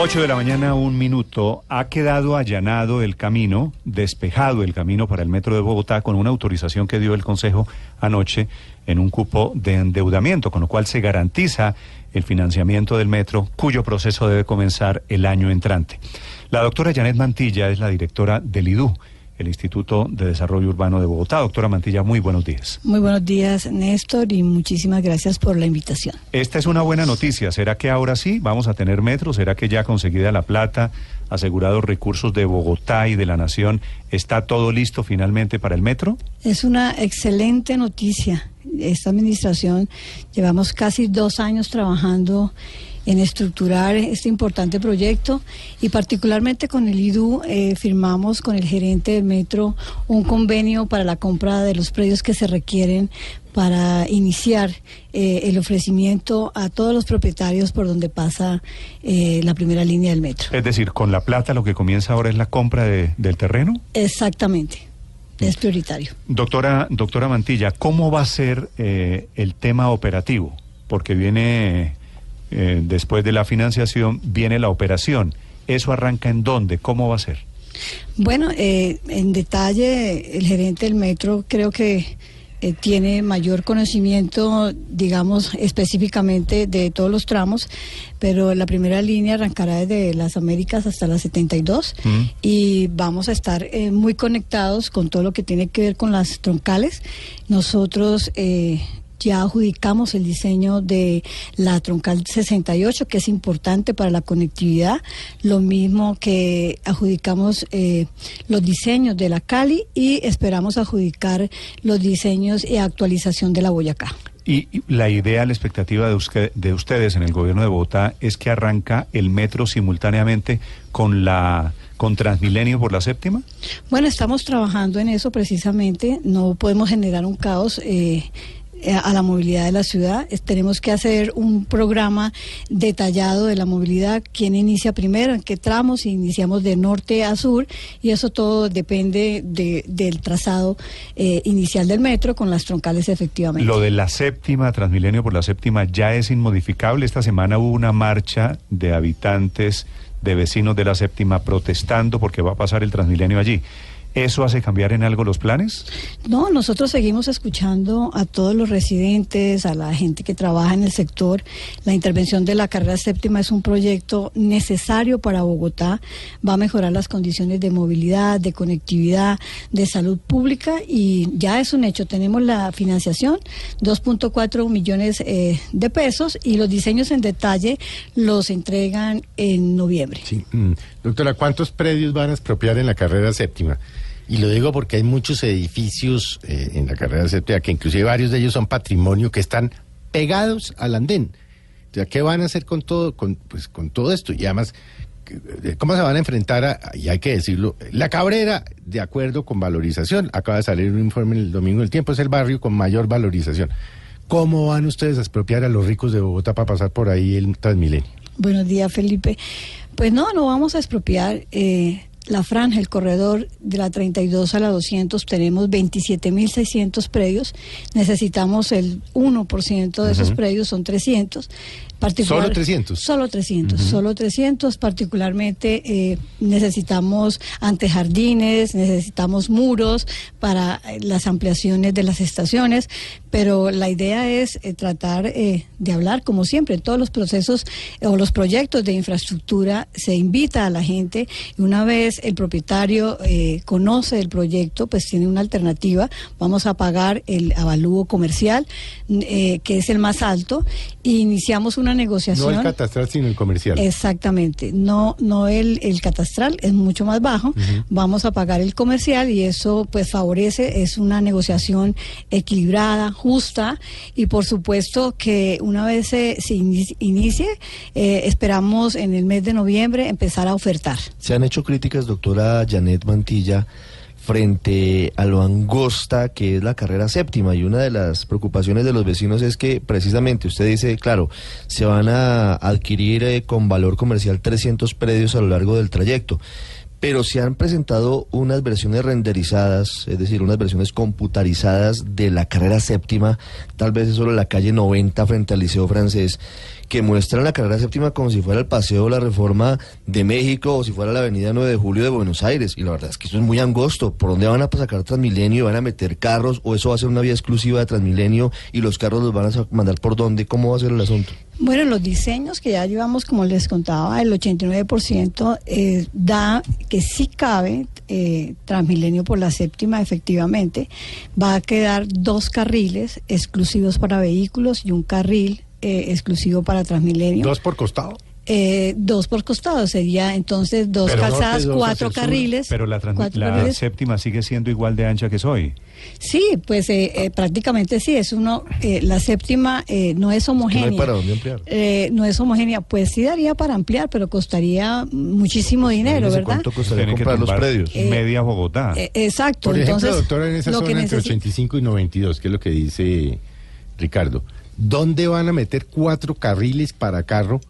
8 de la mañana, un minuto. Ha quedado allanado el camino, despejado el camino para el metro de Bogotá con una autorización que dio el Consejo anoche en un cupo de endeudamiento, con lo cual se garantiza el financiamiento del metro, cuyo proceso debe comenzar el año entrante. La doctora Janet Mantilla es la directora del IDU, el Instituto de Desarrollo Urbano de Bogotá. Doctora Mantilla, muy buenos días. Muy buenos días, Néstor, y muchísimas gracias por la invitación. Esta es una buena noticia. ¿Será que ahora sí vamos a tener metro? ¿Será que ya conseguida la plata, asegurados recursos de Bogotá y de la Nación, está todo listo finalmente para el metro? Es una excelente noticia. Esta administración llevamos casi dos años trabajando en estructurar este importante proyecto y particularmente con el IDU eh, firmamos con el gerente del metro un convenio para la compra de los predios que se requieren para iniciar eh, el ofrecimiento a todos los propietarios por donde pasa eh, la primera línea del metro. Es decir, con la plata lo que comienza ahora es la compra de- del terreno. Exactamente, es prioritario. Doctora, doctora Mantilla, ¿cómo va a ser eh, el tema operativo? Porque viene, eh, después de la financiación, viene la operación. ¿Eso arranca en dónde? ¿Cómo va a ser? Bueno, eh, en detalle, el gerente del metro creo que eh, tiene mayor conocimiento, digamos, específicamente de todos los tramos, pero la primera línea arrancará desde las Américas hasta las 72 Mm. y vamos a estar eh, muy conectados con todo lo que tiene que ver con las troncales. Nosotros... eh, ya adjudicamos el diseño de la troncal 68, que es importante para la conectividad, lo mismo que adjudicamos eh, los diseños de la Cali y esperamos adjudicar los diseños y actualización de la Boyacá. Y la idea, la expectativa de, usted- de ustedes en el gobierno de Bogotá es que arranca el metro simultáneamente con la con Transmilenio por la séptima. Bueno, estamos trabajando en eso precisamente. No podemos generar un caos. eh, a la movilidad de la ciudad. Tenemos que hacer un programa detallado de la movilidad, quién inicia primero, en qué tramos, iniciamos de norte a sur, y eso todo depende de- del trazado eh, inicial del metro con las troncales efectivamente. Lo de la séptima, Transmilenio por la séptima, ya es inmodificable. Esta semana hubo una marcha de habitantes, de vecinos de la séptima protestando porque va a pasar el Transmilenio allí. ¿Eso hace cambiar en algo los planes? No, nosotros seguimos escuchando a todos los residentes, a la gente que trabaja en el sector. La intervención de la carrera séptima es un proyecto necesario para Bogotá. Va a mejorar las condiciones de movilidad, de conectividad, de salud pública y ya es un hecho. Tenemos la financiación, 2.4 millones eh, de pesos y los diseños en detalle los entregan en noviembre. Sí. mm. Doctora, ¿cuántos predios van a expropiar en la carrera séptima? Y lo digo porque hay muchos edificios eh, en la carrera séptima que inclusive varios de ellos son patrimonio que están pegados al andén. O ¿qué van a hacer con todo, con, pues, todo esto? Y además, eh, ¿cómo se van a enfrentar a, y hay que decirlo, la Cabrera, de acuerdo con valorización, acaba de salir un informe el domingo del tiempo, es el barrio con mayor valorización. ¿Cómo van ustedes a expropiar a los ricos de Bogotá para pasar por ahí el Transmilenio? Buenos días, Felipe. Pues no, no vamos a expropiar eh, la franja, el corredor de la 32 a la 200. Tenemos 27.600 predios. Necesitamos el 1% de esos predios, son 300. Particular- ¿Solo 300? Solo 300, solo 300. Particularmente eh, necesitamos antejardines, necesitamos muros para eh, las ampliaciones de las estaciones, pero la idea es eh, tratar eh, de hablar, como siempre, en todos los procesos o los proyectos de infraestructura se invita a la gente y una vez el propietario conoce el proyecto, pues tiene una alternativa. Vamos a pagar el avalúo comercial, que es el más alto, e iniciamos una una No el catastral, sino el comercial. Exactamente, no, no el, el catastral es mucho más bajo, vamos a pagar el comercial y eso pues favorece, es una negociación equilibrada, justa y por supuesto que una vez se, inicie, eh, esperamos en el mes de noviembre empezar a ofertar. Se han hecho críticas, doctora Janet Mantilla, frente a lo angosta que es la carrera séptima y una de las preocupaciones de los vecinos es que precisamente usted dice, claro, se van a adquirir eh, con valor comercial 300 predios a lo largo del trayecto. Pero se han presentado unas versiones renderizadas, es decir, unas versiones computarizadas de la carrera séptima, tal vez es solo la calle 90 frente al Liceo Francés, que muestran la carrera séptima como si fuera el Paseo de la Reforma de México o si fuera la Avenida 9 de Julio de Buenos Aires. Y la verdad es que eso es muy angosto. ¿Por dónde van a sacar Transmilenio? ¿Van a meter carros? ¿O eso va a ser una vía exclusiva de Transmilenio y los carros los van a mandar por dónde? ¿Cómo va a ser el asunto? Bueno, los diseños que ya llevamos, como les contaba, el 89% eh, da que sí cabe eh, Transmilenio por la séptima, efectivamente. Va a quedar dos carriles exclusivos para vehículos y un carril eh, exclusivo para Transmilenio. Dos por costado. Eh, dos por costado, sería entonces dos Pero calzadas, dos cuatro sur, carriles. Pero la, trans- cuatro la carriles. séptima sigue siendo igual de ancha que es hoy. Sí, pues eh, eh, prácticamente sí, es uno, eh, la séptima eh, no es homogénea. para dónde ampliar. Eh, no es homogénea, pues sí daría para ampliar, pero costaría muchísimo dinero, ¿verdad? ¿Cuánto costaría Tienen que comprar los predios? Eh, media Bogotá. Eh, exacto. Por ejemplo, entonces, doctora, en esa lo que zona entre necesi- 85 y 92, que es lo que dice Ricardo, ¿dónde van a meter cuatro carriles para carro,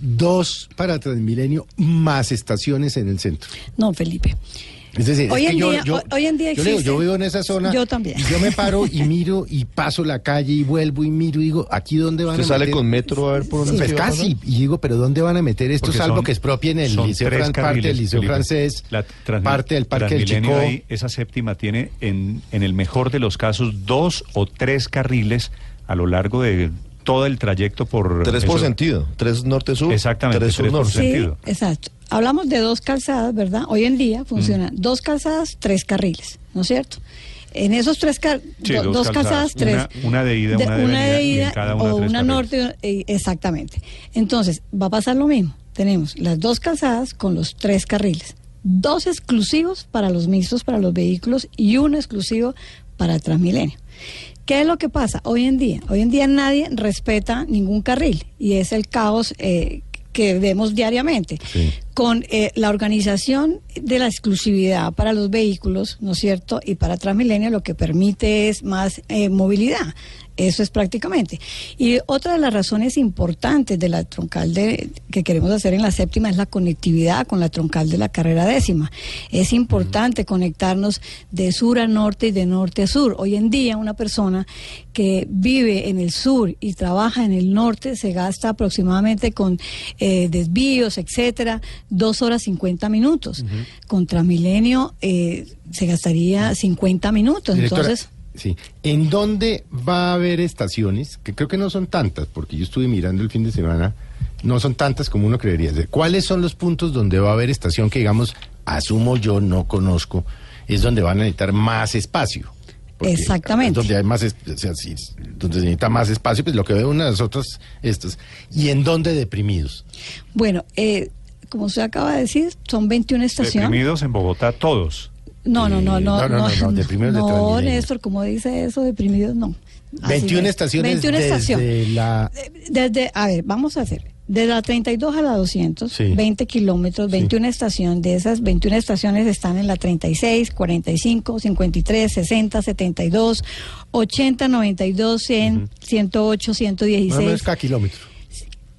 dos para Transmilenio, más estaciones en el centro? No, Felipe. Es decir, Hoy es que en yo, día- yo- hoy- en día yo digo, existe- yo vivo en esa zona. Yo también. y yo me paro y miro y paso la calle y vuelvo y miro y digo, ¿aquí dónde van ¿Usted a sale meter? con metro a ver por dónde Pues casi. pasar? Y digo, ¿pero dónde van a meter esto? Porque Salvo son- que expropien el son liceo tres Fran- parte carriles, del liceo Felipe. francés, La parte del parque del Transmilenio Chico. ahí, esa séptima tiene en, en el mejor de los casos dos o tres carriles a lo largo de todo el trayecto por... Tres por eso- sentido, tres norte-sur, Exactamente, tres tres por sur-norte. sentido. Sí, sentido. exacto. Hablamos de dos calzadas, ¿verdad? Hoy en día funcionan Mm. dos calzadas, tres carriles, ¿no es cierto? En esos tres car- Sí, do- dos dos, calzadas, calzadas, tres. una- una de ida, una de venida, y en cada una o tres una carriles. norte, eh, exactamente. Entonces, va a pasar lo mismo. Tenemos las dos calzadas con los tres carriles. Dos exclusivos para los mixtos, para los vehículos, y uno exclusivo para Transmilenio. ¿Qué es lo que pasa hoy en día? Hoy en día nadie respeta ningún carril y es el caos eh, que vemos diariamente. Sí. Con eh, la organización de la exclusividad para los vehículos, ¿no es cierto? Y para Transmilenio lo que permite es más eh, movilidad. Eso es prácticamente. Y otra de las razones importantes de la troncal de, que queremos hacer en la séptima es la conectividad con la troncal de la carrera décima. Es importante conectarnos de sur a norte y de norte a sur. Hoy en día una persona que vive en el sur y trabaja en el norte se gasta aproximadamente con eh, desvíos, etcétera, dos horas cincuenta minutos. Con Transmilenio eh, se gastaría 50 minutos. Directora, Entonces, sí. ¿En dónde va a haber estaciones? Que creo que no son tantas, porque yo estuve mirando el fin de semana. No son tantas como uno creería. De- ¿Cuáles son los puntos donde va a haber estación que, digamos, asumo yo, no conozco, es donde van a necesitar más espacio? Porque Exactamente. donde hay más, es- o sea, si es- donde se necesita más espacio, pues lo que veo una de las otras, estas. ¿Y en dónde deprimidos? bueno, eh, como usted acaba de decir, son 21 estaciones. Deprimidos en Bogotá todos. No, no, no, Eh, no, no, no, no, no, de no, Transmilenio. Néstor, como dice eso, deprimidos no. Así 21 es. estaciones 21 desde estaciones. la... Eh, Desde, a ver, vamos a hacer. De la 32 a la 200, Sí. 20 kilómetros, 21 estaciones. De esas 21 estaciones están en la 36, 45, 53, 60, 72, 80, 92, 100, 108, Más o 116. menos cada kilómetro.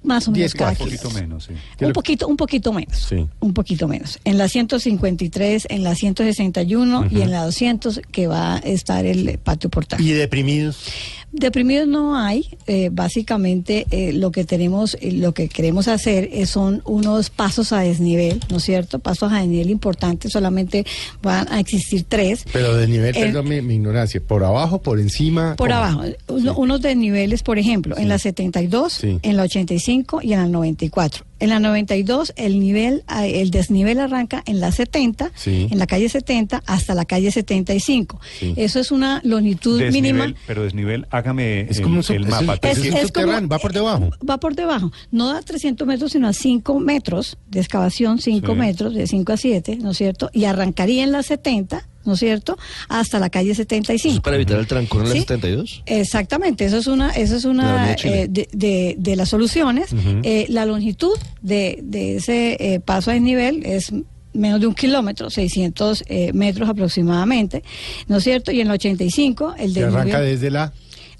Más o menos 10 cada Un poquito menos, sí. ¿Qué Un poquito, un poquito menos. Sí. Un poquito menos. En la 153, en la 161 y en la 200 que va a estar el patio portal. ¿Y deprimidos? Deprimidos no hay. eh, básicamente eh, lo que tenemos, eh, lo que queremos hacer es- son unos pasos a desnivel, ¿no es cierto? Pasos a desnivel importantes. Solamente van a existir tres. Pero de nivel, El- perdón mi, mi ignorancia, ¿por abajo, por encima? Por ¿cómo? abajo, uno- unos desniveles, por ejemplo, en la 72, Sí. en la 85 85 y en la 94. En la 92 el nivel, ah, el desnivel arranca en la 70, Sí. en la calle 70 hasta la calle 75. Sí. Eso es una longitud mínima. Desnivel, pero desnivel, hágame Es el, como el es mapa. es- Es, es subterráneo, va por debajo. Va por debajo. No da 300 metros, sino a 5 metros de excavación, 5 Sí. metros, de 5 a 7, ¿no es cierto? Y arrancaría en la 70, ¿no es cierto? Hasta la calle ¿Eso es 75. para evitar el trancón en la Sí. 72? Exactamente, eso es una, eso es De la una Chile. eh, de, de- de las soluciones. Ujú. Eh, la longitud de, de ese eh, paso a desnivel es menos de un kilómetro, 600 eh, metros aproximadamente, ¿no es cierto? Y en el 85 el Que desnivel arranca desde la...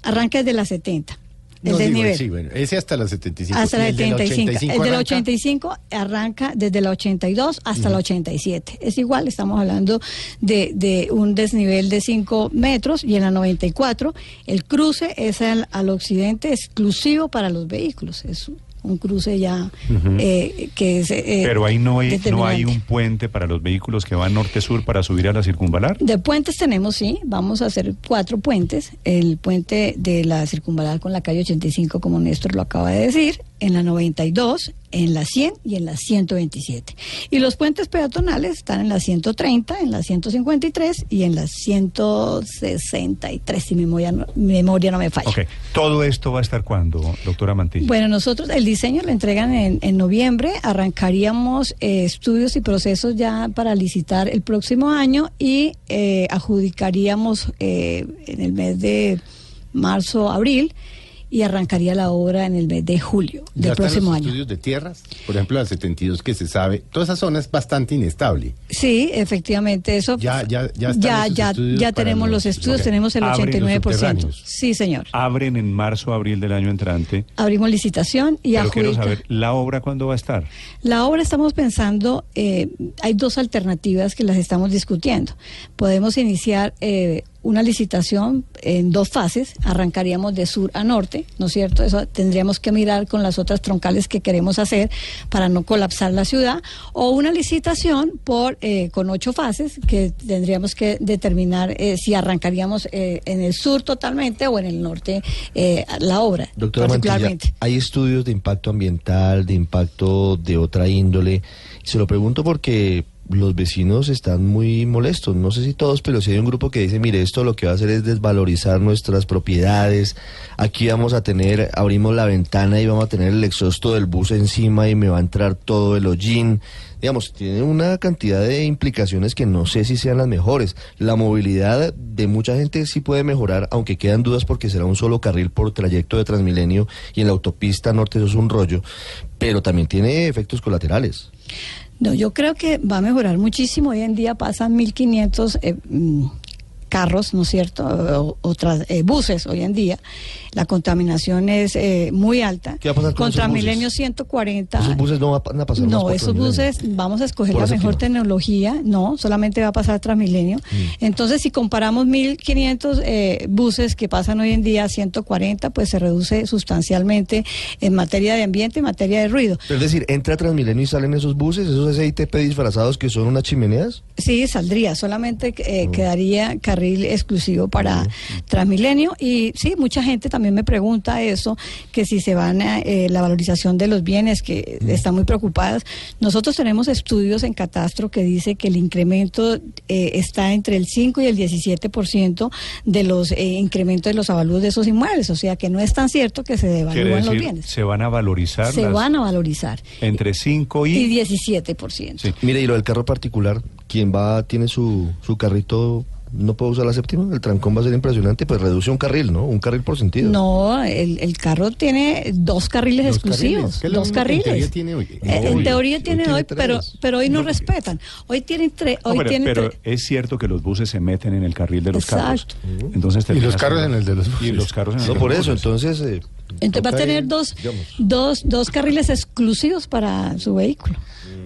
arranca desde la 70. El No, digo, desnivel. sí, bueno, ese hasta la 75. Hasta la Y el del 75. El del arranca- 85 arranca desde la 82 hasta la 87. Es igual, estamos hablando de, de un desnivel de 5 metros y en la 94 el cruce es al, al occidente exclusivo para los vehículos. Es un cruce ya eh, que es... eh, Pero ahí no hay, no hay un puente para los vehículos que van norte-sur para subir a la circunvalar. De puentes tenemos, sí, vamos a hacer cuatro puentes. El puente de la circunvalar con la calle 85, como Néstor lo acaba de decir, en la 92, en la 100 y en la 127. Y los puentes peatonales están en la 130, en la 153 y en la 163, si mi memoria no, mi memoria no me falla. Ok, todo esto va a estar cuando, doctora Mantilla. Bueno, nosotros el diseño lo entregan en, en noviembre, arrancaríamos eh, estudios y procesos ya para licitar el próximo año y eh, adjudicaríamos eh, en el mes de marzo, abril y arrancaría la obra en el mes de julio Ya del están próximo los año. estudios de tierras, por ejemplo, la 72 que se sabe, toda esa zona es bastante inestable. Sí, efectivamente, eso Ya- ya- ya ya, ya, tenemos los- los estudios, tenemos el Abren los 89%. subterráneos. Sí, señor. Abren en marzo, abril del año entrante. Abrimos licitación y Pero quiero saber, ¿la obra cuándo va a estar? La obra estamos pensando, eh, hay dos alternativas que las estamos discutiendo. Podemos iniciar eh, una licitación en dos fases, arrancaríamos de sur a norte, ¿no es cierto? Eso tendríamos que mirar con las otras troncales que queremos hacer para no colapsar la ciudad, o una licitación por eh, con ocho fases que tendríamos que determinar eh, si arrancaríamos eh, en el sur totalmente o en el norte eh, la obra, Doctora Mantilla, hay estudios de impacto ambiental, de impacto de otra índole. Se lo pregunto porque los vecinos están muy molestos. No sé si todos, pero si hay un grupo que dice, mire, esto lo que va a hacer es desvalorizar nuestras propiedades. Aquí vamos a tener, abrimos la ventana y vamos a tener el exhausto del bus encima y me va a entrar todo el hollín. Digamos, tiene una cantidad de implicaciones que no sé si sean las mejores. La movilidad de mucha gente sí puede mejorar, aunque quedan dudas porque será un solo carril por trayecto de Transmilenio y en la autopista norte eso es un rollo, pero también tiene efectos colaterales. No, yo creo que va a mejorar muchísimo. Hoy en día pasan 1.500 eh, mm, carros, ¿no es cierto? O, otras eh, buses hoy en día. La contaminación es eh, muy alta. ¿Qué va a pasar con Contra? Milenio 140. Esos buses no van a pasar No, esos buses vamos a escoger la mejor tecnología, no, solamente va a pasar Transmilenio. Mm. Entonces, si comparamos 1.500 eh, buses que pasan hoy en día a 140, pues se reduce sustancialmente en materia de ambiente, en materia de ruido. Es decir, entra Transmilenio y salen esos buses, esos SITP disfrazados que son unas chimeneas. Sí, saldría, solamente eh, quedaría carril exclusivo para Transmilenio y sí, mucha gente también me pregunta eso, que si se van a eh, la valorización de los bienes, que están muy preocupadas. Nosotros tenemos estudios en Catastro que dice que el incremento eh, está entre el 5 y el 17% de los eh, incrementos de los avalúos de esos inmuebles, o sea que no es tan cierto que se devalúan los bienes. se van a valorizar Se las- van a valorizar. entre 5 Y y... 17%. Sí. Mire, y lo del carro particular, quien va, tiene su, su carrito, no puede usar la séptima, el trancón va a ser impresionante, pues reduce un carril, ¿no? Un carril por sentido. No, el, el carro tiene dos carriles Dos exclusivos, carriles, dos que en carriles. teoría tiene hoy. Eh, No, en hoy- teoría hoy tiene hoy, pero pero hoy no, No, respetan. Hoy tienen tres, No, hoy pero tienen pero tres. es cierto que los buses se meten en el carril de los Exacto. carros. Entonces Y los carros en el de los Y buses. los carros en el No, de por los eso, buses. entonces... eh, Entonces va a tener dos, digamos. dos, dos carriles exclusivos para su vehículo.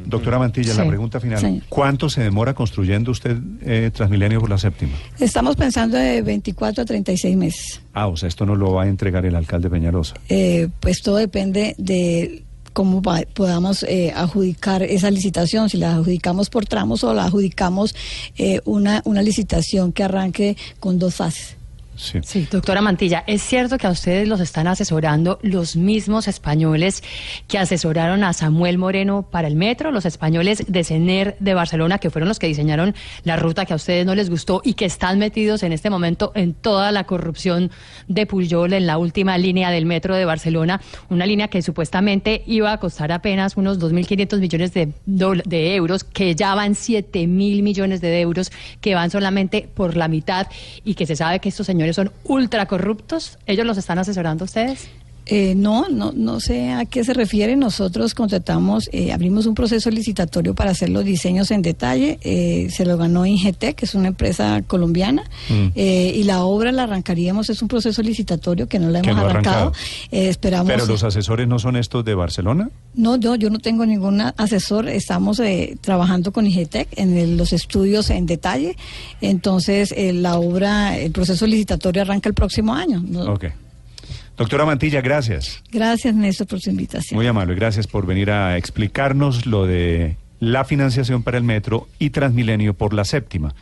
Doctora Mantilla, la pregunta final. señor. ¿Cuánto se demora construyendo usted eh, Transmilenio por la séptima? Estamos pensando de 24 a 36 meses. Ah, o sea, esto no lo va a entregar el alcalde Peñalosa. Eh, pues todo depende de cómo va- podamos eh, adjudicar esa licitación, si la adjudicamos por tramos o la adjudicamos eh, una, una licitación que arranque con dos fases. Sí. Doctora Mantilla, es cierto que a ustedes los están asesorando los mismos españoles que asesoraron a Samuel Moreno para el metro, los españoles de CENER de Barcelona, que fueron los que diseñaron la ruta que a ustedes no les gustó y que están metidos en este momento en toda la corrupción de Puyol en la última línea del metro de Barcelona, una línea que supuestamente iba a costar apenas unos 2.500 millones de, de euros, que ya van 7.000 millones de euros, que van solamente por la mitad y que se sabe que estos señores son ultra corruptos. ¿Ellos los están asesorando ustedes? Eh, no, no, no sé a qué se refiere. Nosotros contratamos, eh, abrimos un proceso licitatorio para hacer los diseños en detalle. Eh, se lo ganó Ingetec, que es una empresa colombiana, Mm. eh, y la obra la arrancaríamos. Es un proceso licitatorio que no la hemos no arrancado. Eh, esperamos. Pero los asesores no son estos de Barcelona. No, yo, yo no tengo ningún asesor. Estamos eh, trabajando con IGETEC en el- los estudios en detalle. Entonces, la obra, el proceso licitatorio arranca el próximo año. ¿no? Ok. Doctora Mantilla, gracias. Gracias, Néstor, por su invitación. Muy amable, gracias por venir a explicarnos lo de la financiación para el metro y Transmilenio por la séptima.